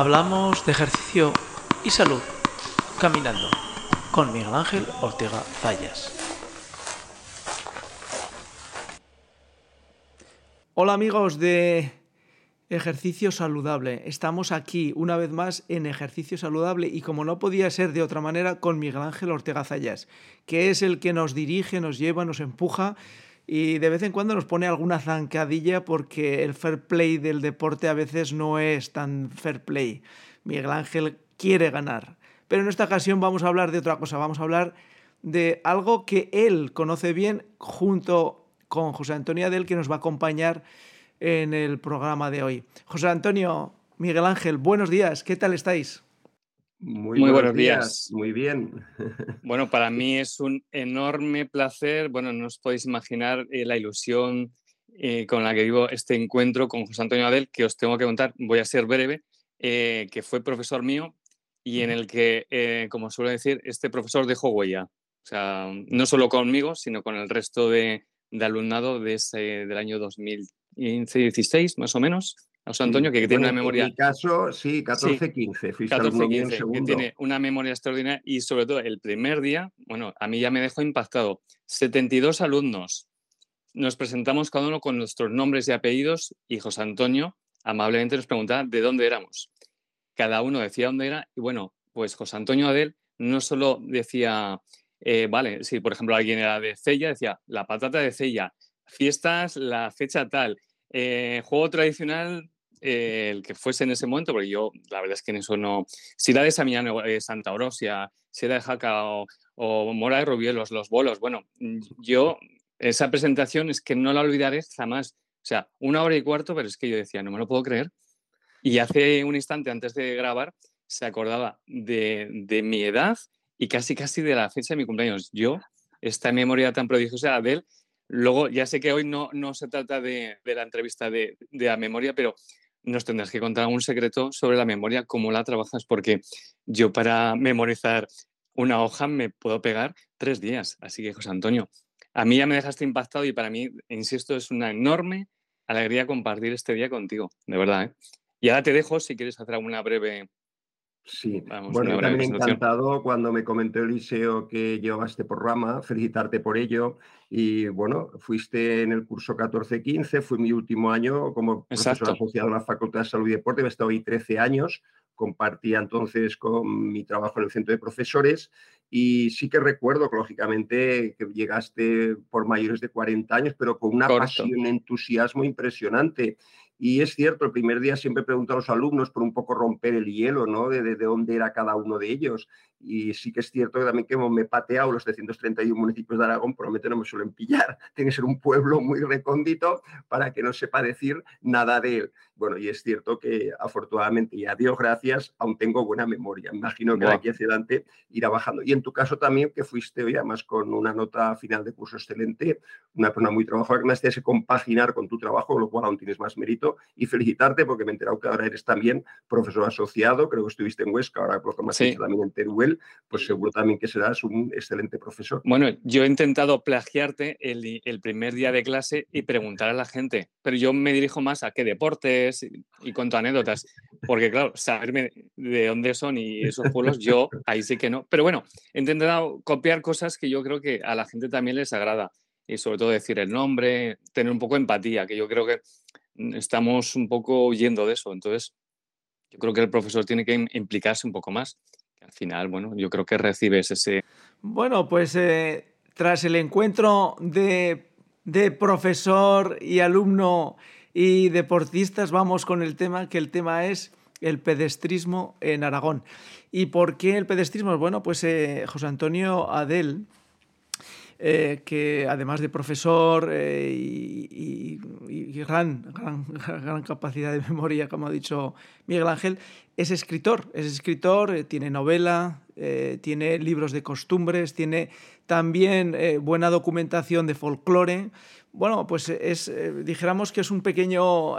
Hablamos de ejercicio y salud caminando con Miguel Ángel Ortega Zayas. Hola amigos de Ejercicio Saludable. Estamos aquí una vez más en Ejercicio Saludable y como no podía ser de otra manera con Miguel Ángel Ortega Zayas, que es el que nos dirige, nos lleva, nos empuja y de vez en cuando nos pone alguna zancadilla porque el fair play del deporte a veces no es tan fair play. Miguel Ángel quiere ganar. Pero en esta ocasión vamos a hablar de otra cosa, vamos a hablar de algo que él conoce bien junto con José Antonio Adel, que nos va a acompañar en el programa de hoy. José Antonio, Miguel Ángel, buenos días, ¿qué tal estáis? Muy, buenos, días. Muy bien. Bueno, para mí es un enorme placer. Bueno, no os podéis imaginar eh, la ilusión eh, con la que vivo este encuentro con José Antonio Adel, que os tengo que contar, voy a ser breve, eh, que fue profesor mío y en el que, como suelo decir, este profesor dejó huella. O sea, no solo conmigo, sino con el resto de, alumnado de ese, del año 2015-16, más o menos. José Antonio, que, tiene una memoria. En mi caso, sí, 14-15. 14-15, que tiene una memoria extraordinaria y sobre todo el primer día, bueno, a mí ya me dejó impactado. 72 alumnos. Nos presentamos cada uno con nuestros nombres y apellidos y José Antonio amablemente nos preguntaba de dónde éramos. Cada uno decía dónde era y bueno, pues José Antonio Adel no solo decía, eh, vale, si por ejemplo alguien era de Cella, decía la patata de Cella, fiestas, la fecha tal, eh, juego tradicional eh, el que fuese en ese momento, porque yo la verdad es que en eso no. Si era de Samiano, eh, Santa Orosia, si era de Jaca o, Mora de Rubielos, los bolos, bueno, yo esa presentación es que no la olvidaré jamás. O sea, una hora y cuarto, pero es que yo decía, no me lo puedo creer. Y hace un instante antes de grabar se acordaba de, mi edad y casi casi de la fecha de mi cumpleaños. Yo, esta memoria tan prodigiosa de él, luego ya sé que hoy no, no se trata de, de la entrevista de, de, la memoria, pero nos tendrás que contar un secreto sobre la memoria, cómo la trabajas, porque yo para memorizar una hoja me puedo pegar tres días. Así que, José Antonio, a mí ya me dejaste impactado y para mí, insisto, es una enorme alegría compartir este día contigo, de verdad. ¿eh? Y ahora te dejo si quieres hacer alguna breve Sí, bueno, también encantado cuando me comentó Eliseo que llevaba este programa, felicitarte por ello. Y bueno, fuiste en el curso 14-15, fue mi último año como profesor asociado en la Facultad de Salud y Deporte, he estado ahí 13 años, compartía entonces con mi trabajo en el centro de profesores y sí que recuerdo, lógicamente, que llegaste por mayores de 40 años, pero con una pasión entusiasmo impresionante. Y es cierto, el primer día siempre pregunto a los alumnos por un poco romper el hielo, ¿no? De, de, dónde era cada uno de ellos. Y sí que es cierto que también que me he pateado los 331 municipios de Aragón, probablemente no me suelen pillar. Tiene que ser un pueblo muy recóndito para que no sepa decir nada de él. Bueno, y es cierto que afortunadamente y a Dios gracias, aún tengo buena memoria. Imagino que de aquí hacia adelante irá bajando. Y en tu caso también, que fuiste hoy además con una nota final de curso excelente, una persona muy trabajadora, que me has compaginar con tu trabajo, con lo cual aún tienes más mérito. Y felicitarte porque me he enterado que ahora eres también profesor asociado, creo que estuviste en Huesca, ahora por lo que me has dicho también en Teruel, pues seguro también que serás un excelente profesor. Bueno, yo he intentado plagiarte el, el primer día de clase y preguntar a la gente, pero yo me dirijo más a qué deportes y cuento anécdotas, porque claro, saberme de dónde son y esos pueblos, yo ahí sí que no. Pero bueno, he intentado copiar cosas que yo creo que a la gente también les agrada y sobre todo decir el nombre, tener un poco de empatía, que yo creo que estamos un poco huyendo de eso. Entonces, yo creo que el profesor tiene que implicarse un poco más. Al final, bueno, yo creo que recibes ese... Bueno, pues eh, tras el encuentro de, de profesor y alumno y deportistas vamos con el tema, que el tema es el pedestrismo en Aragón. ¿Y por qué el pedestrismo? Bueno, pues eh, José Antonio Adel, eh, que además de profesor eh, y, gran, gran, capacidad de memoria, como ha dicho Miguel Ángel, es escritor. Es escritor, eh, tiene novela, tiene libros de costumbres, tiene también buena documentación de folclore. Bueno, pues es, dijéramos que es un pequeño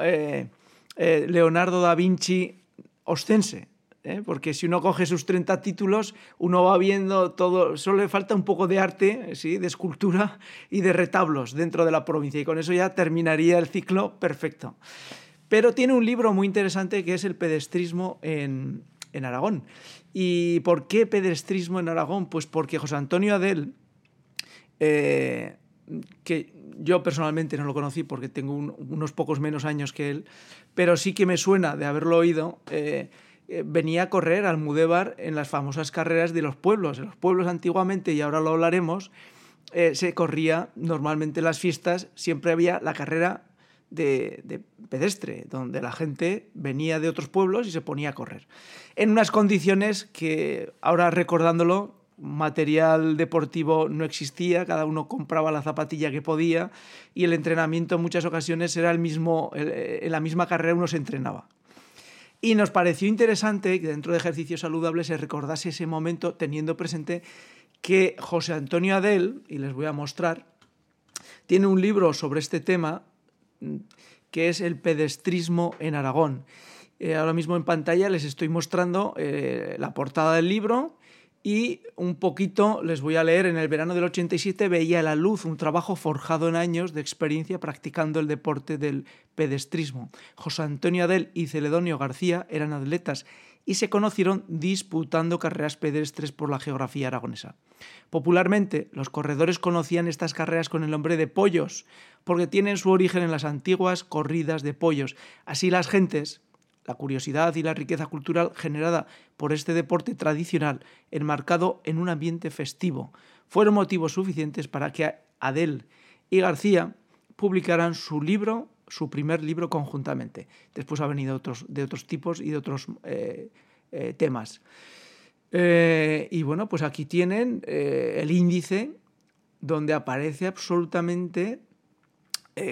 Leonardo da Vinci ostense. ¿Eh? porque si uno coge sus 30 títulos, uno va viendo todo, solo le falta un poco de arte, ¿sí? de escultura y de retablos dentro de la provincia, y con eso ya terminaría el ciclo perfecto. Pero tiene un libro muy interesante que es El pedestrismo en, Aragón. ¿Y por qué pedestrismo en Aragón? Pues porque José Antonio Adel, eh, que yo personalmente no lo conocí porque tengo unos pocos menos años que él, pero sí que me suena de haberlo oído. Eh, venía a correr al Mudévar en las famosas carreras de los pueblos. En los pueblos antiguamente, y ahora lo hablaremos, eh, se corría normalmente en las fiestas, siempre había la carrera de, pedestre, donde la gente venía de otros pueblos y se ponía a correr. En unas condiciones que, ahora recordándolo, material deportivo no existía, cada uno compraba la zapatilla que podía y el entrenamiento en muchas ocasiones era el mismo, en la misma carrera uno se entrenaba. Y nos pareció interesante que dentro de ejercicios saludables se recordase ese momento teniendo presente que José Antonio Adel, y les voy a mostrar, tiene un libro sobre este tema que es el pedestrismo en Aragón. Eh, ahora mismo en pantalla les estoy mostrando eh, la portada del libro y un poquito les voy a leer, en el verano del 87 veía la luz un trabajo forjado en años de experiencia practicando el deporte del pedestrismo. José Antonio Adel y Celedonio García eran atletas y se conocieron disputando carreras pedestres por la geografía aragonesa. Popularmente, los corredores conocían estas carreras con el nombre de pollos, porque tienen su origen en las antiguas corridas de pollos. Así las gentes, la curiosidad y la riqueza cultural generada por este deporte tradicional, enmarcado en un ambiente festivo, fueron motivos suficientes para que Adel y García publicaran su libro, su primer libro conjuntamente. Después ha venido de otros tipos y de otros eh, eh, temas. Eh, y bueno, pues aquí tienen el índice donde aparece absolutamente,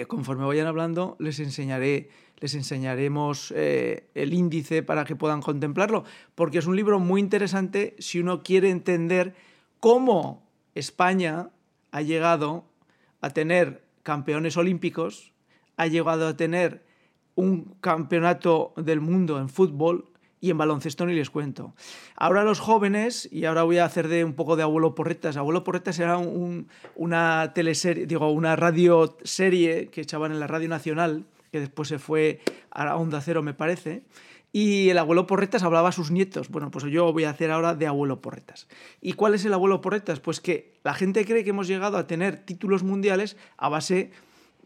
conforme vayan hablando, les enseñaré les enseñaremos eh, el índice para que puedan contemplarlo, porque es un libro muy interesante si uno quiere entender cómo España ha llegado a tener campeones olímpicos, ha llegado a tener un campeonato del mundo en fútbol y en baloncesto ni les cuento. Ahora los jóvenes, y ahora voy a hacer de un poco de Abuelo Porretas. Abuelo Porretas era una teleserie, digo, una radio serie que echaban en la Radio Nacional, que después se fue a Onda Cero, me parece. Y el abuelo Porretas hablaba a sus nietos. Bueno, pues yo voy a hacer ahora de abuelo Porretas. ¿Y cuál es el abuelo Porretas? Pues que la gente cree que hemos llegado a tener títulos mundiales a base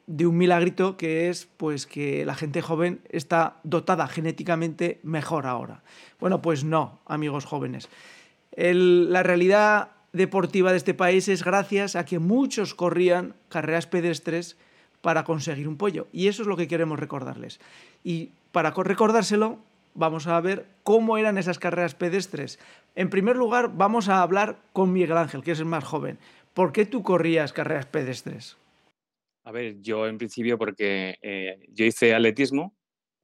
de un milagrito que es pues que la gente joven está dotada genéticamente mejor ahora. Bueno, pues no, amigos jóvenes. la realidad deportiva de este país es gracias a que muchos corrían carreras pedestres para conseguir un pollo. Y eso es lo que queremos recordarles. Y para recordárselo, vamos a ver cómo eran esas carreras pedestres. En primer lugar, vamos a hablar con Miguel Ángel, que es el más joven. ¿Por qué tú corrías carreras pedestres? A ver, yo en principio porque eh, yo hice atletismo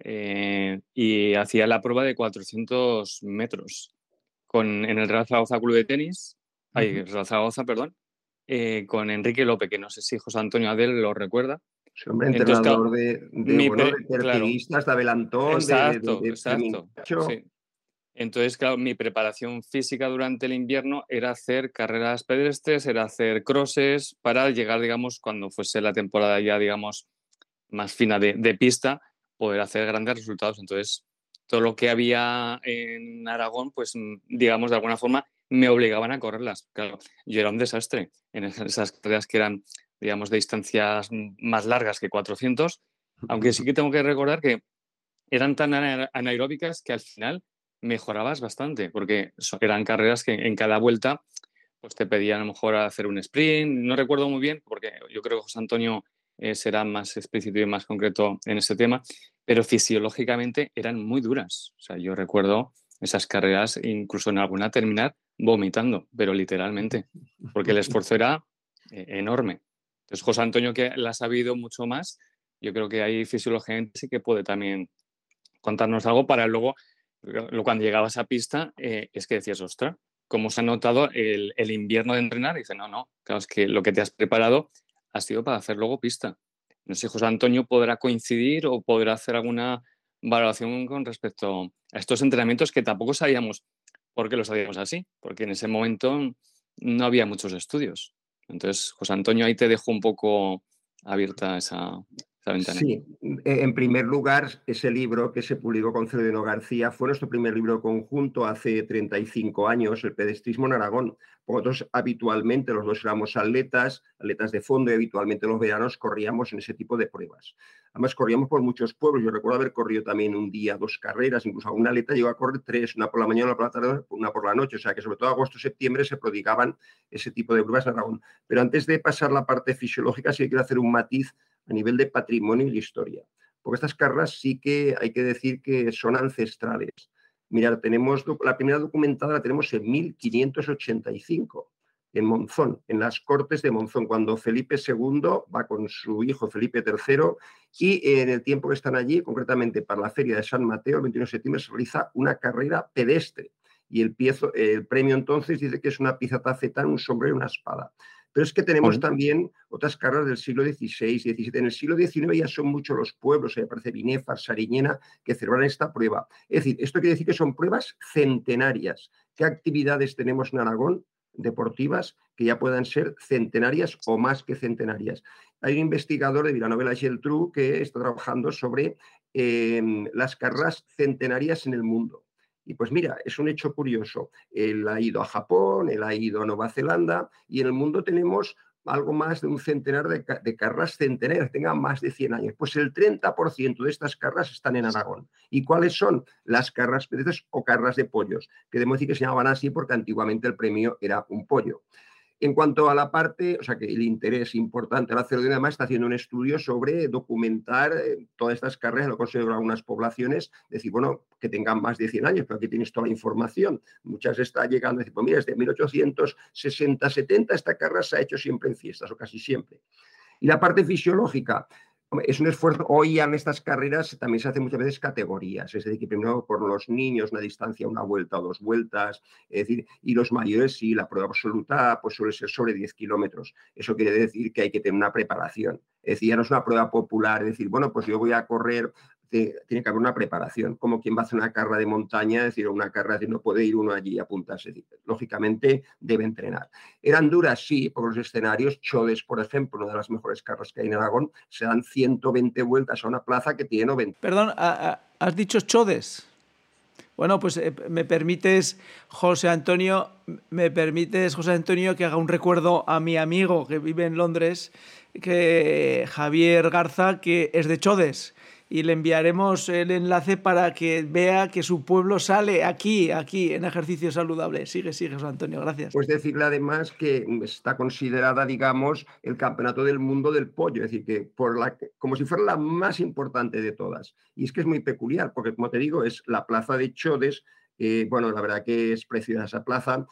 eh, y hacía la prueba de 400 metros con, en el Real Zaragoza Club de Tenis, ay, Real Zaragoza, perdón, eh, con Enrique López, que no sé si José Antonio Adel lo recuerda. Sí, hombre, entrenador de, de, bueno, de Abelantón, exacto, de, exacto, Entonces, claro, mi preparación física durante el invierno era hacer carreras pedestres, era hacer crosses para llegar, digamos, cuando fuese la temporada ya, digamos, más fina de, pista, poder hacer grandes resultados. Entonces, todo lo que había en Aragón, pues, digamos, de alguna forma, me obligaban a correrlas. Claro, yo era un desastre en esas carreras que eran, digamos, de distancias más largas que 400, aunque sí que tengo que recordar que eran tan anaeróbicas que al final mejorabas bastante, porque eran carreras que en cada vuelta pues te pedían a lo mejor hacer un sprint, no recuerdo muy bien, porque yo creo que José Antonio eh, será más explícito y más concreto en ese tema, pero fisiológicamente eran muy duras. O sea, yo recuerdo esas carreras, incluso en alguna terminar vomitando, pero literalmente, porque el esfuerzo era eh, enorme. Entonces, José Antonio, que la ha sabido mucho más, yo creo que ahí fisiológicamente sí que puede también contarnos algo para luego, cuando llegabas a pista, eh, es que decías, ostra, ¿cómo se ha notado el, invierno de entrenar? Y dice, no, no, claro, es que lo que te has preparado ha sido para hacer luego pista. No sé si José Antonio podrá coincidir o podrá hacer alguna valoración con respecto a estos entrenamientos que tampoco sabíamos por qué los hacíamos así, porque en ese momento no había muchos estudios. Entonces, José Antonio, ahí te dejo un poco abierta esa, Sí, e, en primer lugar, ese libro que se publicó con Celedino García fue nuestro primer libro conjunto hace 35 años, El pedestrismo en Aragón. Nosotros habitualmente los dos éramos atletas, atletas de fondo y habitualmente los veranos corríamos en ese tipo de pruebas. Además, corríamos por muchos pueblos. Yo recuerdo haber corrido también un día dos carreras, incluso una atleta llegó a correr tres, una por la mañana, una por la tarde, una por la noche. O sea que sobre todo agosto, septiembre se prodigaban ese tipo de pruebas en Aragón. Pero antes de pasar la parte fisiológica, sí quiero hacer un matiz a nivel de patrimonio y de historia. Porque estas carras sí que hay que decir que son ancestrales. Mirad, tenemos la primera documentada la tenemos en 1585 en Monzón, en las Cortes de Monzón, cuando Felipe II va con su hijo Felipe III y en el tiempo que están allí, concretamente para la Feria de San Mateo, el 21 de septiembre, se realiza una carrera pedestre. Y el, el premio entonces dice que es una pieza tacetana, un sombrero y una espada. Pero es que tenemos también otras carreras del siglo XVI XVII. En el siglo XIX ya son muchos los pueblos, me parece Binefar, Sariñena, que celebran esta prueba. Es decir, esto quiere decir que son pruebas centenarias. ¿Qué actividades tenemos en Aragón deportivas que ya puedan ser centenarias o más que centenarias? Hay un investigador de Villanueva Geltrú que está trabajando sobre eh, las carreras centenarias en el mundo. Y pues mira, es un hecho curioso. Él ha ido a Japón, él ha ido a Nueva Zelanda y en el mundo tenemos algo más de un centenar de, carras centenarias, tengan más de 100 años. Pues el 30% de estas carras están en Aragón. ¿Y cuáles son? Las carras peces o carras de pollos, que debemos decir que se llamaban así porque antiguamente el premio era un pollo. En cuanto a la parte, o sea que el interés importante, la además está haciendo un estudio sobre documentar eh, todas estas carreras, lo considero algunas poblaciones, decir, bueno, que tengan más de 100 años, pero aquí tienes toda la información. Muchas están llegando decir, pues mira, desde 1860-70 esta carrera se ha hecho siempre en fiestas, o casi siempre. Y la parte fisiológica, es un esfuerzo. Hoy en estas carreras también se hacen muchas veces categorías, es decir, que primero por los niños una distancia, una vuelta o dos vueltas, es decir, y los mayores sí, la prueba absoluta pues suele ser sobre 10 kilómetros. Eso quiere decir que hay que tener una preparación. Es decir, ya no es una prueba popular, es decir, bueno, pues yo voy a correr tiene que haber una preparación, como quien va a hacer una carrera de montaña, es decir, una carrera de no puede ir uno allí a apuntarse. Lógicamente debe entrenar. Eran duras, sí, por los escenarios. Chodes, por ejemplo, una de las mejores carreras que hay en Aragón, se dan 120 vueltas a una plaza que tiene 90. Perdón, has dicho Chodes. Bueno, pues eh, me permites, José Antonio, me permites, José Antonio, que haga un recuerdo a mi amigo que vive en Londres, que Javier Garza, que es de Chodes y le enviaremos el enlace para que vea que su pueblo sale aquí, aquí, en ejercicio saludable. Sigue, sigue, José Antonio, gracias. Pues decirle además que está considerada, digamos, el campeonato del mundo del pollo, es decir, que por la, como si fuera la más importante de todas. Y es que es muy peculiar, porque como te digo, es la plaza de Chodes, eh, bueno, la verdad que es preciosa esa plaza.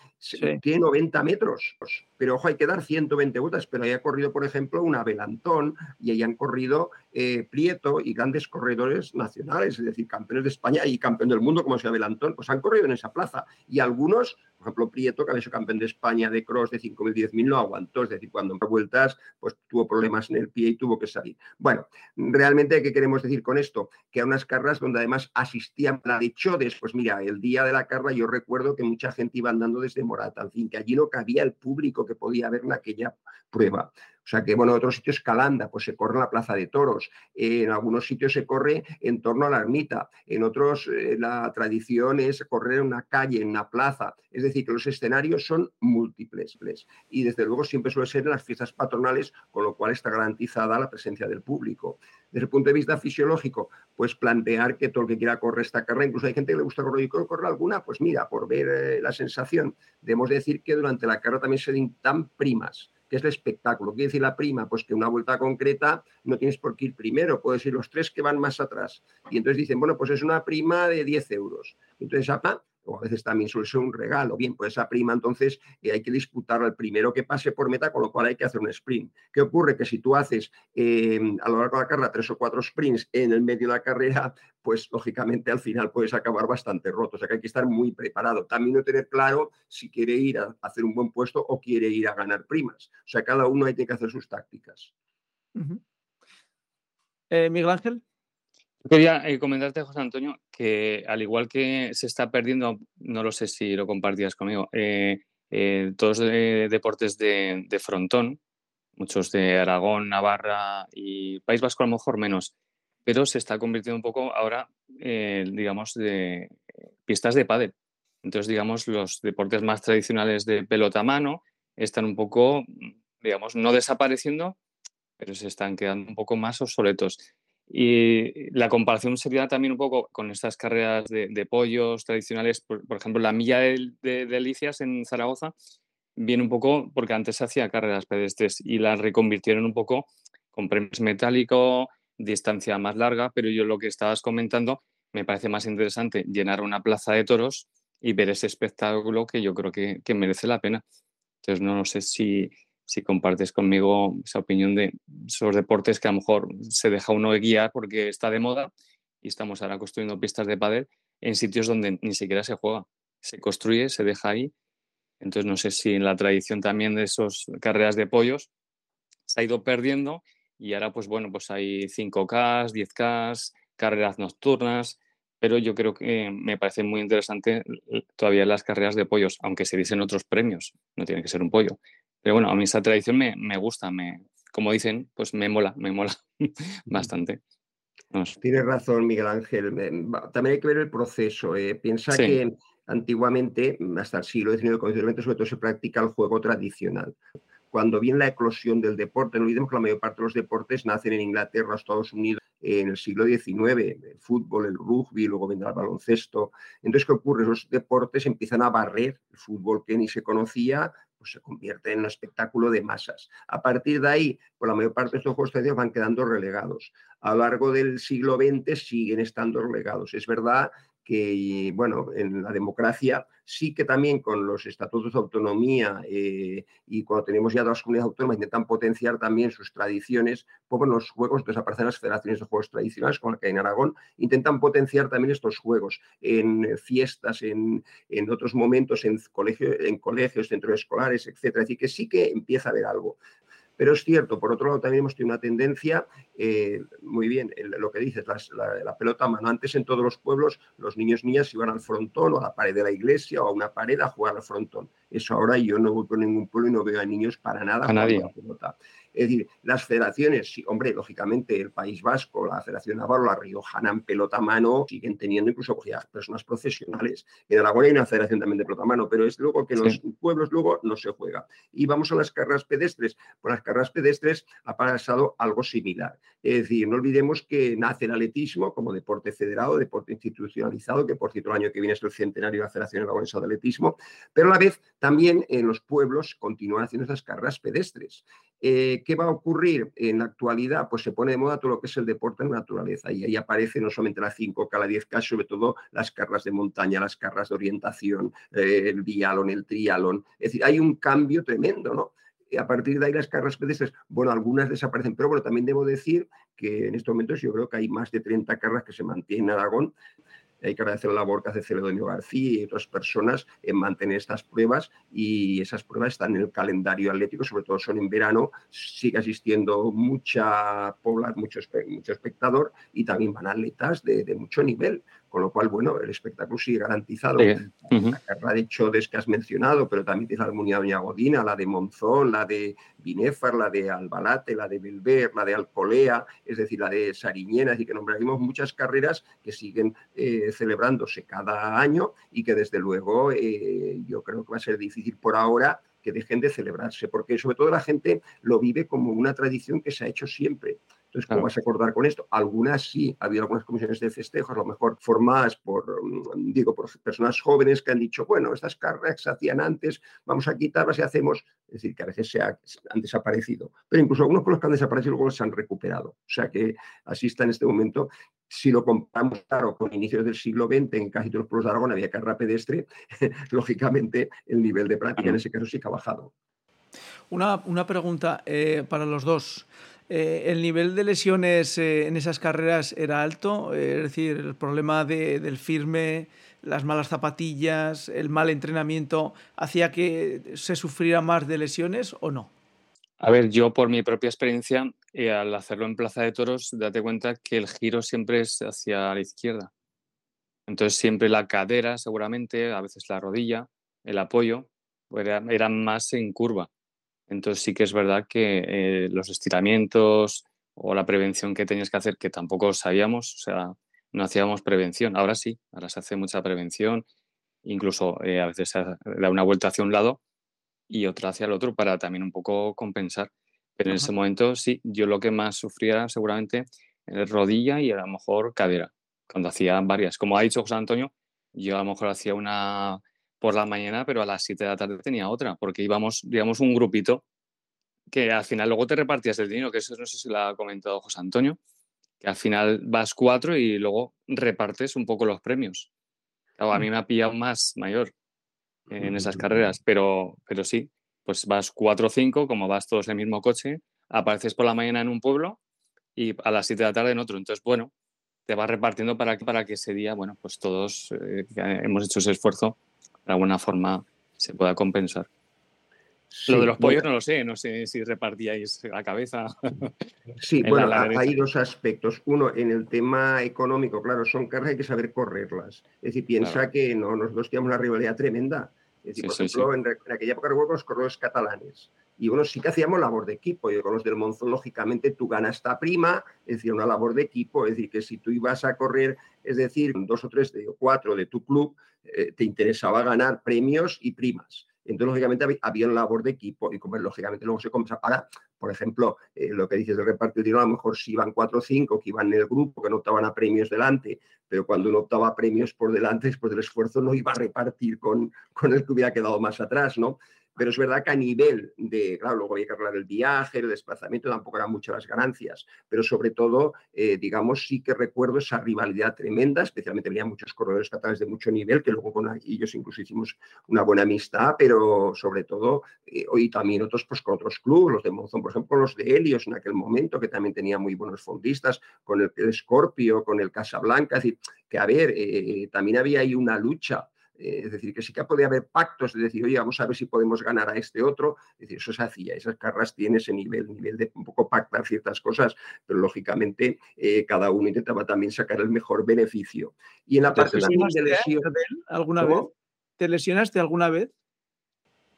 Tiene 90 metros, pero ojo, hay que dar 120 vueltas. Pero ahí ha corrido, por ejemplo, una Belantón y ahí han corrido eh, Prieto y grandes corredores nacionales, es decir, campeones de España y campeón del mundo, como sea Belantón, pues han corrido en esa plaza. Y algunos por ejemplo, Prieto, que había sido campeón de España de cross de 5.000, 10.000, no aguantó. Es decir, cuando en vueltas, pues tuvo problemas en el pie y tuvo que salir. Bueno, realmente, ¿qué queremos decir con esto? Que a unas carreras donde además asistían la de Chodes, pues mira, el día de la carrera yo recuerdo que mucha gente iba andando desde Morata, en fin, que allí no cabía el público que podía ver en aquella prueba. O sea que, bueno, en otros sitios Calanda, pues se corre en la Plaza de Toros, en algunos sitios se corre en torno a la ermita, en otros eh, la tradición es correr en una calle, en una plaza. Es decir, que los escenarios son múltiples y desde luego siempre suele ser en las fiestas patronales, con lo cual está garantizada la presencia del público. Desde el punto de vista fisiológico, pues plantear que todo el que quiera correr esta carrera, incluso hay gente que le gusta correr y correr alguna, pues mira, por ver eh, la sensación, debemos decir que durante la carrera también se dan primas que es el espectáculo. ¿Qué decir la prima? Pues que una vuelta concreta no tienes por qué ir primero, puedes ir los tres que van más atrás. Y entonces dicen, bueno, pues es una prima de 10 euros. Entonces, o a veces también suele ser un regalo. Bien, pues esa prima entonces eh, hay que disputar al primero que pase por meta, con lo cual hay que hacer un sprint. ¿Qué ocurre? Que si tú haces eh, a lo largo de la carrera tres o cuatro sprints en el medio de la carrera, pues lógicamente al final puedes acabar bastante roto. O sea que hay que estar muy preparado. También no tener claro si quiere ir a hacer un buen puesto o quiere ir a ganar primas. O sea, cada uno hay que hacer sus tácticas. Eh, Miguel Ángel. Quería eh, comentarte, José Antonio, que al igual que se está perdiendo, no lo sé si lo compartías conmigo, eh, eh, todos los deportes de, frontón, muchos de Aragón, Navarra y País Vasco a lo mejor menos, pero se está convirtiendo un poco ahora, eh, digamos, de pistas de pádel. Entonces, digamos, los deportes más tradicionales de pelota a mano están un poco, digamos, no desapareciendo, pero se están quedando un poco más obsoletos. Y la comparación sería también un poco con estas carreras de, pollos tradicionales, por, ejemplo, la milla de, de, delicias en Zaragoza viene un poco porque antes se hacía carreras pedestres y las reconvirtieron un poco con premios metálicos, distancia más larga, pero yo lo que estabas comentando me parece más interesante llenar una plaza de toros y ver ese espectáculo que yo creo que, que merece la pena. Entonces, no, sé si, si compartes conmigo esa opinión de esos deportes que a lo mejor se deja uno guiar porque está de moda y estamos ahora construyendo pistas de pádel en sitios donde ni siquiera se juega. Se construye, se deja ahí. Entonces, no sé si en la tradición también de esas carreras de pollos se ha ido perdiendo y ahora, pues bueno, pues hay 5K, 10K, carreras nocturnas pero yo creo que me parece muy interesante todavía las carreras de pollos, aunque se dicen otros premios, no tiene que ser un pollo. Pero bueno, a mí esa tradición me, me gusta, me, como dicen, pues me mola, me mola bastante. Tienes razón, Miguel Ángel. También hay que ver el proceso. ¿eh? Piensa que antiguamente, hasta el siglo XIX, sobre todo se practica el juego tradicional cuando viene la eclosión del deporte, no olvidemos que la mayor parte de los deportes nacen en Inglaterra, Estados Unidos, en el siglo XIX, el fútbol, el rugby, luego vendrá el baloncesto. Entonces, ¿qué ocurre? Esos deportes empiezan a barrer el fútbol que ni se conocía, pues se convierte en un espectáculo de masas. A partir de ahí, por la mayor parte de estos juegos van quedando relegados. A lo largo del siglo XX siguen estando relegados. Es verdad que, bueno, en la democracia sí que también con los estatutos de autonomía eh, y cuando tenemos ya dos comunidades autónomas intentan potenciar también sus tradiciones, pues bueno, los juegos desaparecen las federaciones de juegos tradicionales, como la que hay en Aragón, intentan potenciar también estos juegos en fiestas, en, en otros momentos, en, colegio, en colegios, centros escolares, etcétera. Decir, que sí que empieza a haber algo. Pero es cierto, por otro lado, también hemos tenido una tendencia, eh, muy bien, lo que dices, la, pelota a mano. Antes en todos los pueblos los niños y niñas iban al frontón o a la pared de la iglesia o a una pared a jugar al frontón. Eso ahora yo no voy por ningún pueblo y no veo a niños para nada a nadie. la pelota. Es decir, las federaciones, sí, hombre, lógicamente el País Vasco, la Federación Navarro, la Riojana en pelota a mano siguen teniendo incluso personas profesionales. En Aragón hay una federación también de pelota mano, pero es luego que en los pueblos luego no se juega. Y vamos a las carreras pedestres. Por las carreras pedestres ha pasado algo similar. Es decir, no olvidemos que nace el atletismo como deporte federado, deporte institucionalizado, que por cierto el año que viene es el centenario de la Federación Aragonesa de Atletismo, pero a la vez también en los pueblos continúan haciendo esas carreras pedestres. Eh, ¿Qué va a ocurrir en la actualidad? Pues se pone de moda todo lo que es el deporte en naturaleza y ahí aparece no solamente la 5K, la 10K, sobre todo las carras de montaña, las carras de orientación, eh, el bialón, el trialón. Es decir, hay un cambio tremendo, ¿no? A partir de ahí las carras pedestres, bueno, algunas desaparecen, pero bueno, también debo decir que en estos momentos yo creo que hay más de 30 carras que se mantienen en Aragón hay que agradecer la labor que hace Celedonio García y otras personas en mantener estas pruebas y esas pruebas están en el calendario atlético, sobre todo son en verano, sigue asistiendo mucha población, mucho, mucho espectador y también van atletas de, de mucho nivel. Con lo cual, bueno, el espectáculo sigue garantizado. La carrera de Chodes que has mencionado, pero también tienes la Comunidad Doña Godina, la de Monzón, la de Binéfar, la de Albalate, la de Belver, la de Alcolea, es decir, la de Sariñena, decir, que nombraremos muchas carreras que siguen eh, celebrándose cada año y que desde luego eh, yo creo que va a ser difícil por ahora que dejen de celebrarse, porque sobre todo la gente lo vive como una tradición que se ha hecho siempre. Entonces, ¿cómo vas a acordar con esto? Algunas sí, ha habido algunas comisiones de festejo, a lo mejor formadas por, mm, digo, por personas jóvenes que han dicho, bueno, estas carreras se hacían antes, vamos a quitarlas y hacemos, es decir, que a veces se han desaparecido, pero incluso algunos con los que han desaparecido luego se han recuperado. O sea que así está en este momento. Si lo comparamos, claro, con inicios del siglo XX, en casi todos los pueblos de Aragón había carrera pedestre, lógicamente el nivel de práctica en ese caso sí que ha bajado. Una, una pregunta eh, para los dos. Eh, ¿El nivel de lesiones eh, en esas carreras era alto? Eh, es decir, el problema del firme, las malas zapatillas, el mal entrenamiento, ¿hacía que se sufriera más de lesiones o no? A ver, yo por mi propia experiencia, al hacerlo en Plaza de Toros, date cuenta que el giro siempre es hacia la izquierda. Entonces siempre la cadera, seguramente, a veces la rodilla, el apoyo, era más en curva. Entonces sí que es verdad que eh, los estiramientos o la prevención que tenías que hacer, que tampoco sabíamos, o sea, no hacíamos prevención. Ahora sí, ahora se hace mucha prevención, incluso eh, a veces se da una vuelta hacia un lado y otra hacia el otro para también un poco compensar. Pero en ese momento sí, yo lo que más sufría seguramente era rodilla y a lo mejor cadera, cuando hacía varias. Como ha dicho José Antonio, yo a lo mejor hacía una por la mañana, pero a las 7 de la tarde tenía otra, porque íbamos, digamos, un grupito que al final luego te repartías el dinero, que eso no sé si lo ha comentado José Antonio, que al final vas cuatro y luego repartes un poco los premios. a mí me ha pillado más mayor en esas carreras, pero, pero sí, pues vas cuatro o cinco, como vas todos en el mismo coche, apareces por la mañana en un pueblo y a las 7 de la tarde en otro. Entonces, bueno, te vas repartiendo para que, para que ese día, bueno, pues todos eh, hemos hecho ese esfuerzo, de alguna forma se pueda compensar. lo de los pollos no lo sé, no sé si repartíais la cabeza. Sí, bueno, hay dos aspectos. Uno, en el tema económico, claro, son carreras, hay que saber correrlas. Es decir, piensa que no, nosotros teníamos una rivalidad tremenda. Es decir, por ejemplo, en, aquella época recuerdo los corredores catalanes. Y bueno, sí que hacíamos labor de equipo. Y con los del Monzón, lógicamente, tú ganas esta prima, es decir, una labor de equipo. Es decir, que si tú ibas a correr, es decir, dos o tres o cuatro de tu club, eh, te interesaba ganar premios y primas. Entonces, lógicamente, había una labor de equipo y, como lógicamente, luego se compensa. para, por ejemplo, eh, lo que dices del reparto de dinero, a lo mejor si iban cuatro o cinco que iban en el grupo, que no optaban a premios delante, pero cuando uno optaba a premios por delante, después del esfuerzo, no iba a repartir con, con el que hubiera quedado más atrás, ¿no? Pero es verdad que a nivel de, claro, luego había que arreglar el viaje, el desplazamiento, tampoco eran muchas las ganancias, pero sobre todo, eh, digamos, sí que recuerdo esa rivalidad tremenda, especialmente había muchos corredores catalanes de mucho nivel, que luego con ellos incluso hicimos una buena amistad, pero sobre todo, eh, hoy también otros, pues con otros clubes, los de Monzón, por ejemplo, los de Helios en aquel momento, que también tenía muy buenos fondistas, con el, el Scorpio, con el Casablanca, es decir, que a ver, eh, también había ahí una lucha eh, es decir, que sí que podía haber pactos de decir, oye, vamos a ver si podemos ganar a este otro. Es decir, eso se hacía. Esas carras tienen ese nivel, nivel de un poco pactar ciertas cosas, pero lógicamente eh, cada uno intentaba también sacar el mejor beneficio. Y en la parte de lesión. ¿Alguna vez? ¿Te lesionaste alguna vez?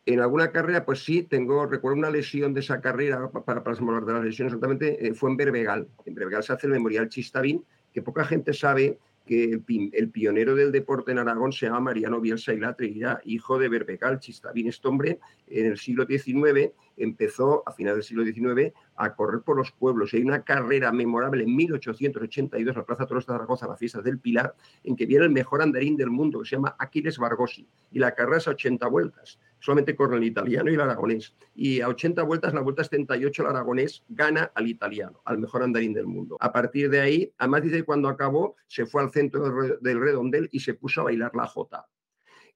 En alguna carrera, pues sí, tengo, recuerdo una lesión de esa carrera, para, para hablar de las lesiones, exactamente, eh, fue en Berbegal. En Berbegal se hace el memorial Chistavín, que poca gente sabe que el, pionero del deporte en Aragón se llama Mariano Bielsa y Latria, hijo de Berbecal Chistavín. Este hombre en el siglo XIX empezó, a finales del siglo XIX, a correr por los pueblos. hay una carrera memorable en 1882 en la Plaza Toros de Zaragoza, la fiesta del Pilar, en que viene el mejor andarín del mundo, que se llama Aquiles Bargosi. Y la carrera es a 80 vueltas. Solamente corre el italiano y el aragonés. Y a 80 vueltas, la vuelta 78, el aragonés gana al italiano, al mejor andarín del mundo. A partir de ahí, además dice que cuando acabó, se fue al centro del redondel y se puso a bailar la jota.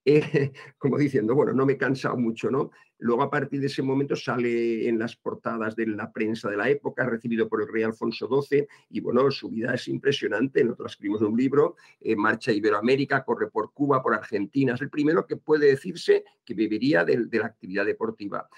Eh, como diciendo, bueno, no me he cansado mucho, ¿no? Luego, a partir de ese momento, sale en las portadas de la prensa de la época, recibido por el rey Alfonso XII, y bueno, su vida es impresionante. Nosotros escribimos un libro, eh, Marcha Iberoamérica, corre por Cuba, por Argentina. Es el primero que puede decirse que viviría de, la actividad deportiva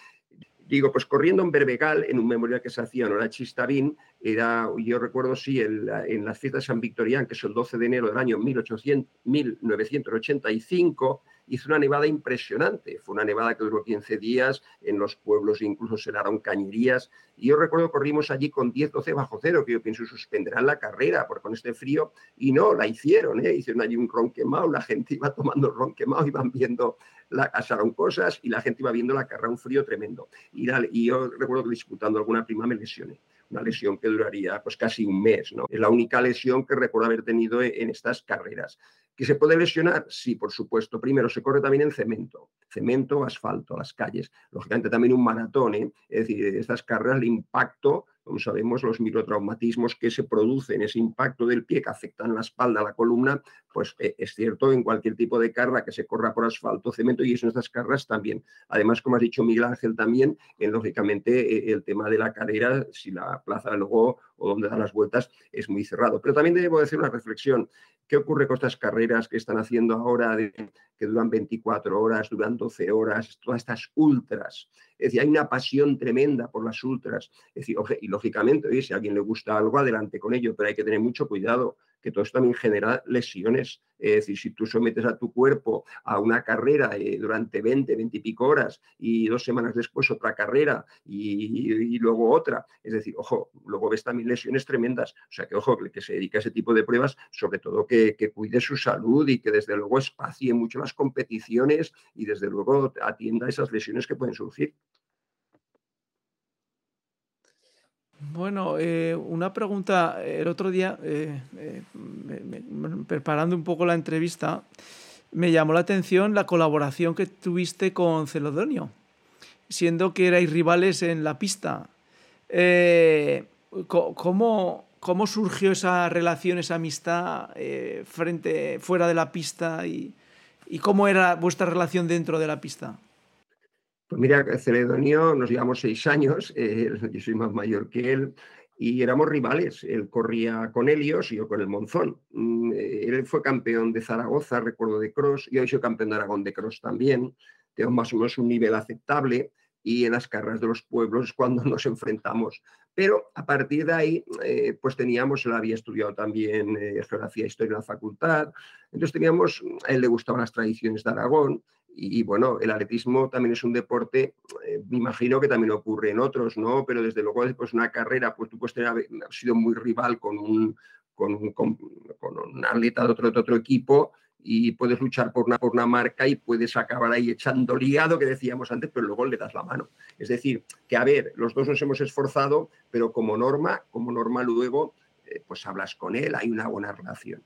digo, pues corriendo en Berbegal, en un memorial que se hacía en Chistavín, era, yo recuerdo, sí, en, las fiestas de San Victorián, que es el 12 de enero del año 1800, 1985, hizo una nevada impresionante. Fue una nevada que duró 15 días, en los pueblos incluso se daron cañerías. Y yo recuerdo corrimos allí con 10, 12 bajo cero, que yo pienso suspenderán la carrera porque con este frío. Y no, la hicieron, ¿eh? hicieron allí un ron quemado, la gente iba tomando ron quemado, iban viendo, la, cosas y la gente iba viendo la carrera, un frío tremendo. Y, y yo recuerdo que disputando alguna prima me lesioné una lesión que duraría pues casi un mes. ¿no? Es la única lesión que recuerdo haber tenido en estas carreras. ¿Que se puede lesionar? Sí, por supuesto. Primero, se corre también en cemento. Cemento, asfalto, las calles. Lógicamente también un maratón. ¿eh? Es decir, estas carreras, el impacto como sabemos, los microtraumatismos que se producen, ese impacto del pie que afectan la espalda, la columna, pues eh, es cierto en cualquier tipo de carga que se corra por asfalto, cemento y en estas cargas también. Además, como has dicho Miguel Ángel también, en, lógicamente eh, el tema de la cadera, si la plaza luego o donde dan las vueltas es muy cerrado. Pero también debo decir una reflexión. ¿Qué ocurre con estas carreras que están haciendo ahora, que duran 24 horas, duran 12 horas, todas estas ultras? Es decir, hay una pasión tremenda por las ultras. Es decir, y lógicamente, si a alguien le gusta algo, adelante con ello, pero hay que tener mucho cuidado que todo esto también genera lesiones. Es decir, si tú sometes a tu cuerpo a una carrera eh, durante 20, 20 y pico horas y dos semanas después otra carrera y, luego otra, es decir, ojo, luego ves también lesiones tremendas. O sea que, ojo, que se dedica a ese tipo de pruebas, sobre todo que, que cuide su salud y que desde luego espacie mucho las competiciones y desde luego atienda esas lesiones que pueden surgir. Bueno, eh, una pregunta. El otro día, eh, eh, preparando un poco la entrevista, me llamó la atención la colaboración que tuviste con Celodonio, siendo que erais rivales en la pista. ¿cómo, ¿Cómo surgió esa relación, esa amistad frente, fuera de la pista y cómo era vuestra relación dentro de la pista? Pues mira, Celedonio nos llevamos seis años, eh, yo soy más mayor que él, y éramos rivales. Él corría con Helios y yo con el Monzón. Mm, eh, él fue campeón de Zaragoza, recuerdo de cross, yo soy campeón de Aragón de cross también. Tengo más o menos un nivel aceptable y en las carreras de los pueblos cuando nos enfrentamos. Pero a partir de ahí, eh, pues teníamos, él había estudiado también geografía e historia en la facultad, entonces teníamos, a él le gustaban las tradiciones de Aragón, y, bueno, el atletismo también es un deporte, eh, me imagino que también ocurre en otros, ¿no? Pero desde luego, después una carrera, pues tú puedes tener, sido muy rival con un, con un, con, un atleta de otro, de otro equipo y puedes luchar por una, por una marca y puedes acabar ahí echando ligado, que decíamos antes, pero luego le das la mano. Es decir, que a ver, los dos nos hemos esforzado, pero como norma, como norma luego, eh, pues hablas con él, hay una buena relación.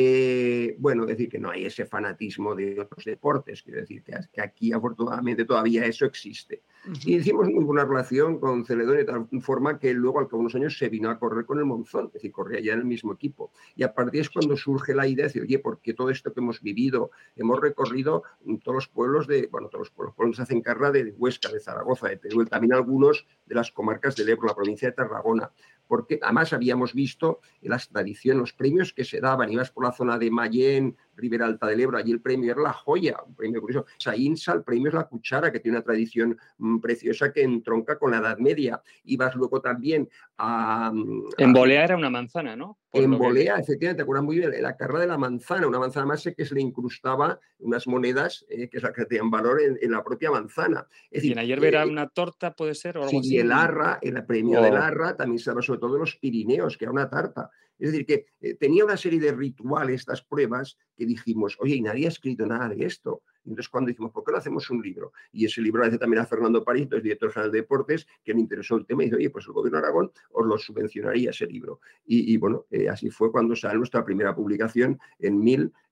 Eh, bueno, decir que no hay ese fanatismo de otros deportes, quiero decir que, aquí afortunadamente todavía eso existe. Y hicimos muy buena relación con Celedón de tal forma que luego al cabo de unos años se vino a correr con el Monzón, es decir, corría ya en el mismo equipo. Y a partir es cuando surge la idea de decir, oye, porque todo esto que hemos vivido, hemos recorrido todos los pueblos de, bueno, todos los pueblos, pueblos se hacen carga de Huesca, de Zaragoza, de Teruel, también algunos de las comarcas del Ebro, la provincia de Tarragona porque además habíamos visto en las tradiciones, los premios que se daban, ibas por la zona de Mayén, Ribera Alta del Ebro, allí el premio era la joya, un premio curioso. El premio es la cuchara, que tiene una tradición mm, preciosa que entronca con la Edad Media. Ibas luego también a... Mm, en Bolea era una manzana, ¿no? en Bolea, efectivamente, te acuerdas muy bien, la carrera de la manzana, una manzana más que se le incrustaba unas monedas, eh, que que tenían valor en, la propia manzana. Es y en ayer verá eh, una torta, puede ser, o sí, y el arra, el premio del arra, también se daba sobre todo de los Pirineos, que era una tarta. Es decir, que eh, tenía una serie de rituales estas pruebas que dijimos, oye, y nadie ha escrito nada de esto. Entonces, cuando dijimos, ¿por qué no hacemos un libro? Y ese libro hace también a Fernando París, el director general de deportes, que le interesó el tema y dice, oye, pues el gobierno de Aragón os lo subvencionaría ese libro. Y, bueno, eh, así fue cuando sale nuestra primera publicación en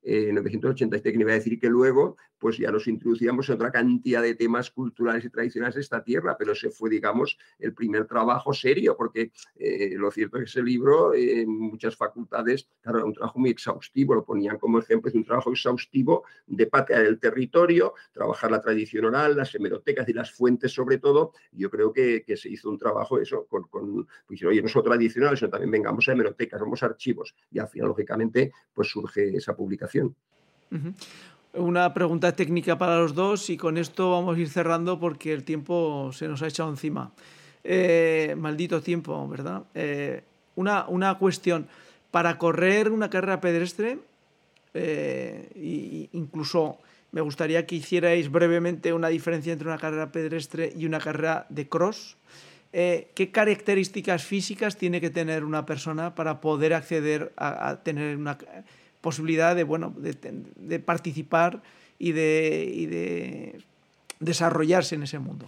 1987, que iba a decir que luego, pues ya nos introducíamos en otra cantidad de temas culturales y tradicionales de esta tierra, pero ese fue, digamos, el primer trabajo serio, porque eh, lo cierto es que ese libro, en muchas facultades, claro, era un trabajo muy exhaustivo, lo ponían como ejemplo, es un trabajo exhaustivo de patear el territorio, trabajar la tradición oral, las hemerotecas y las fuentes sobre todo. Yo creo que, se hizo un trabajo eso, con, pues, oye, no solo tradicional, sino también vengamos a hemerotecas, somos archivos. Y al final, lógicamente, pues surge esa publicación. Una pregunta técnica para los dos y con esto vamos a ir cerrando porque el tiempo se nos ha echado encima. Eh, maldito tiempo, ¿verdad? Eh, una, una cuestión. Para correr una carrera pedestre, eh, incluso me gustaría que hicierais brevemente una diferencia entre una carrera pedestre y una carrera de cross. Eh, ¿Qué características físicas tiene que tener una persona para poder acceder a, tener una posibilidad de, bueno, de, participar y de, y de desarrollarse en ese mundo?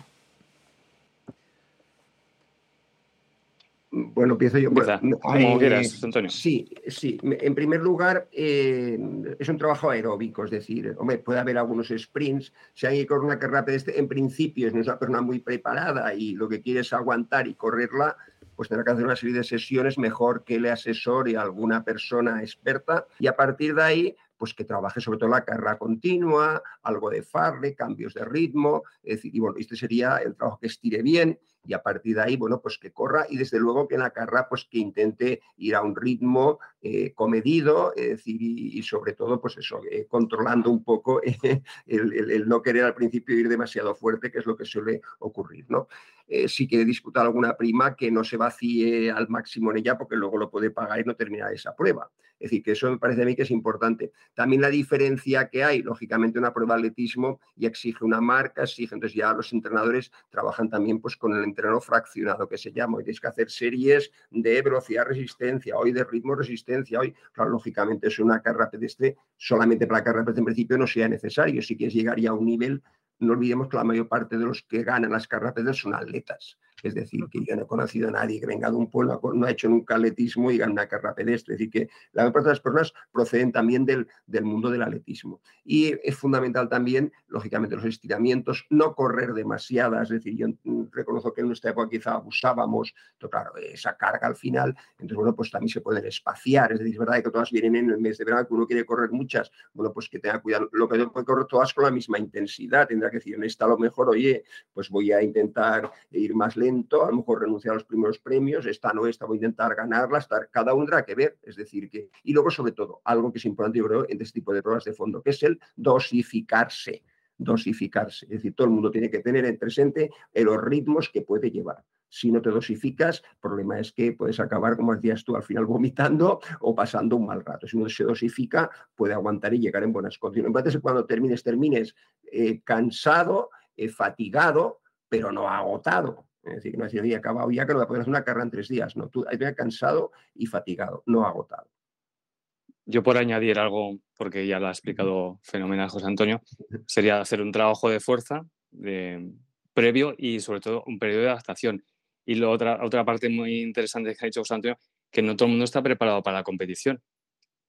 Bueno, empiezo yo. como quieras, Antonio. Sí, sí. En primer lugar, eh, es un trabajo aeróbico, es decir, hombre, puede haber algunos sprints. Si alguien corre una carrera pedestre, en principio es una persona muy preparada y lo que quiere es aguantar y correrla, pues tendrá que hacer una serie de sesiones mejor que le asesore a alguna persona experta y a partir de ahí pues que trabaje sobre todo la carrera continua, algo de farle, cambios de ritmo, es decir, y bueno, este sería el trabajo que estire bien y a partir de ahí, bueno, pues que corra y desde luego que en la carrera pues que intente ir a un ritmo eh, comedido, es decir, y, sobre todo pues eso, eh, controlando un poco el, no querer al principio ir demasiado fuerte, que es lo que suele ocurrir, ¿no? Si quiere disputar alguna prima, que no se vacíe al máximo en ella porque luego lo puede pagar y no terminar esa prueba. Es decir, que eso me parece a mí que es importante. También la diferencia que hay, lógicamente una prueba de atletismo y exige una marca, exige, entonces ya los entrenadores trabajan también pues con el entreno fraccionado que se llama, hoy tienes que hacer series de velocidad resistencia, hoy de ritmo resistencia, hoy, claro, lógicamente es una carrera pedestre, solamente para la carrera pedestre en principio no sea necesario, si quieres llegar ya a un nivel no olvidemos que la mayor parte de los que ganan las carreras son atletas. Es decir, que yo no he conocido a nadie que venga de un pueblo, no ha hecho nunca atletismo y gana una carrera pedestre. Es decir, que la mayor parte de las personas proceden también del, del mundo del atletismo. Y es fundamental también, lógicamente, los estiramientos, no correr demasiadas. Es decir, yo reconozco que en nuestra época quizá abusábamos, pero claro, esa carga al final, entonces, bueno, pues también se pueden espaciar. Es decir, es verdad que todas vienen en el mes de verano, que uno quiere correr muchas, bueno, pues que tenga cuidado. Lo que puede correr todas con la misma intensidad, tendrá que decir, en esta a lo mejor, oye, pues voy a intentar ir más a lo mejor renunciar a los primeros premios, esta no, esta voy a intentar ganarla, estar, cada uno tendrá que ver, es decir, que, y luego sobre todo, algo que es importante yo creo en este tipo de pruebas de fondo, que es el dosificarse, dosificarse, es decir, todo el mundo tiene que tener en presente los ritmos que puede llevar. Si no te dosificas, el problema es que puedes acabar, como decías tú, al final vomitando o pasando un mal rato. Si uno se dosifica, puede aguantar y llegar en buenas condiciones. Entonces, cuando termines, termines eh, cansado, eh, fatigado, pero no agotado. Es decir, que no decir, acabado ya que no voy a hacer una carrera en tres días. No, tú has cansado y fatigado, no agotado. Yo por añadir algo, porque ya lo ha explicado fenomenal José Antonio, sería hacer un trabajo de fuerza previo y sobre todo un periodo de adaptación. Y la otra, otra parte muy interesante que ha dicho José Antonio, que no todo el mundo está preparado para la competición.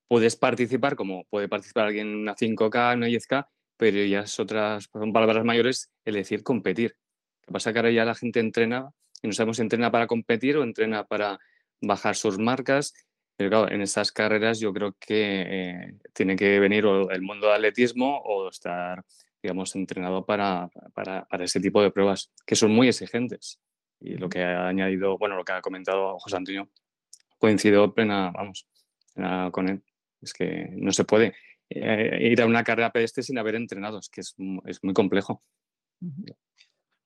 Puedes participar, como puede participar alguien en una 5K, en una 10K, pero ya es otras, son palabras mayores el decir competir que pasa que ahora ya la gente entrena y no sabemos si entrena para competir o entrena para bajar sus marcas. Pero claro, en esas carreras yo creo que eh, tiene que venir el mundo del atletismo o estar, digamos, entrenado para, para, para, ese tipo de pruebas que son muy exigentes. Y lo que ha añadido, bueno, lo que ha comentado José Antonio, coincido plena, vamos, con él. Es que no se puede eh, ir a una carrera pedestre sin haber entrenado, es que es, es muy complejo.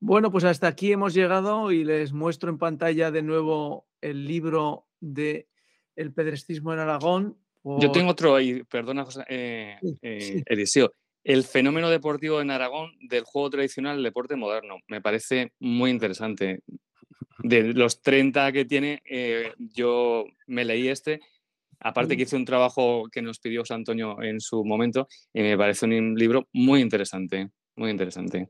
Bueno, pues hasta aquí hemos llegado y les muestro en pantalla de nuevo el libro de El pedrestismo en Aragón. Yo tengo otro ahí, perdona, José, eh, eh, Eliseo. El fenómeno deportivo en Aragón del juego tradicional al deporte moderno. Me parece muy interesante. De los 30 que tiene, eh, yo me leí este. Aparte que hice un trabajo que nos pidió José Antonio en su momento y me parece un libro muy interesante, muy interesante.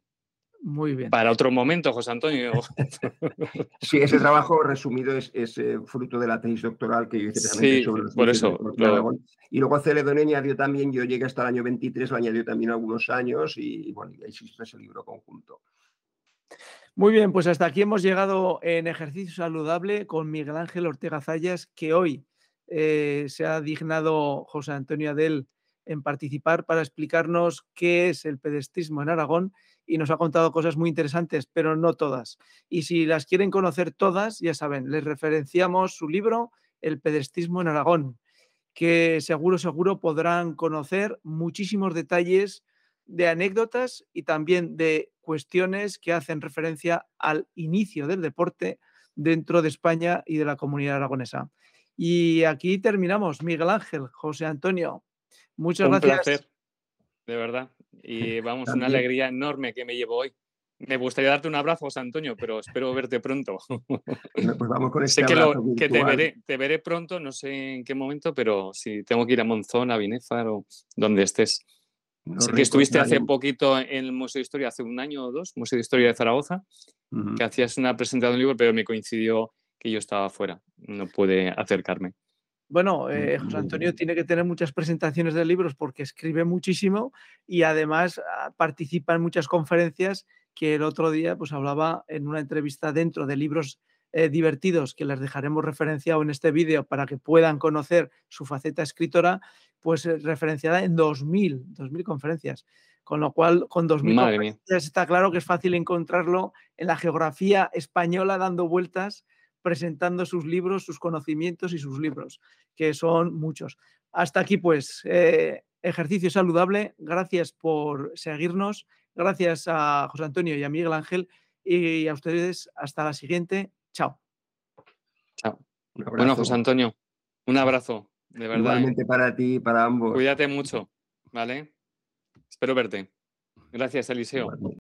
Muy bien. Para otro momento, José Antonio. sí, ese trabajo resumido es, eh, fruto de la tesis doctoral que yo hice sí, sobre por eso. Y luego Celedón añadió también, yo llegué hasta el año 23, lo añadió también algunos años y, bueno, y ahí existe ese libro conjunto. Muy bien, pues hasta aquí hemos llegado en Ejercicio Saludable con Miguel Ángel Ortega Zayas, que hoy eh, se ha dignado José Antonio Adel en participar para explicarnos qué es el pedestismo en Aragón y nos ha contado cosas muy interesantes, pero no todas. Y si las quieren conocer todas, ya saben, les referenciamos su libro, El pedestismo en Aragón, que seguro, seguro podrán conocer muchísimos detalles de anécdotas y también de cuestiones que hacen referencia al inicio del deporte dentro de España y de la comunidad aragonesa. Y aquí terminamos. Miguel Ángel, José Antonio, muchas Un gracias. Placer, de verdad. Y vamos, una alegría enorme que me llevo hoy. Me gustaría darte un abrazo, José Antonio, pero espero verte pronto. Pues vamos con este sé que, lo, que te, veré, te veré pronto, no sé en qué momento, pero si tengo que ir a Monzón, a Binéfar o donde estés. sé que estuviste hace poquito en el Museo de Historia, hace un año o dos, Museo de Historia de Zaragoza, que hacías una presentación de un libro, pero me coincidió que yo estaba fuera, no pude acercarme. Bueno, eh, José Antonio tiene que tener muchas presentaciones de libros porque escribe muchísimo y además ah, participa en muchas conferencias que el otro día pues hablaba en una entrevista dentro de libros eh, divertidos que les dejaremos referenciado en este vídeo para que puedan conocer su faceta escritora, pues eh, referenciada en 2000, 2000 conferencias. Con lo cual, con 2.000 está claro que es fácil encontrarlo en la geografía española dando vueltas, presentando sus libros, sus conocimientos y sus libros, que son muchos. Hasta aquí, pues, eh, ejercicio saludable. Gracias por seguirnos. Gracias a José Antonio y a Miguel Ángel. Y a ustedes, hasta la siguiente. Chao. Chao. Bueno, José Antonio, un abrazo, de verdad. ¿eh? Igualmente para ti y para ambos. Cuídate mucho, ¿vale? Espero verte. Gracias, Eliseo.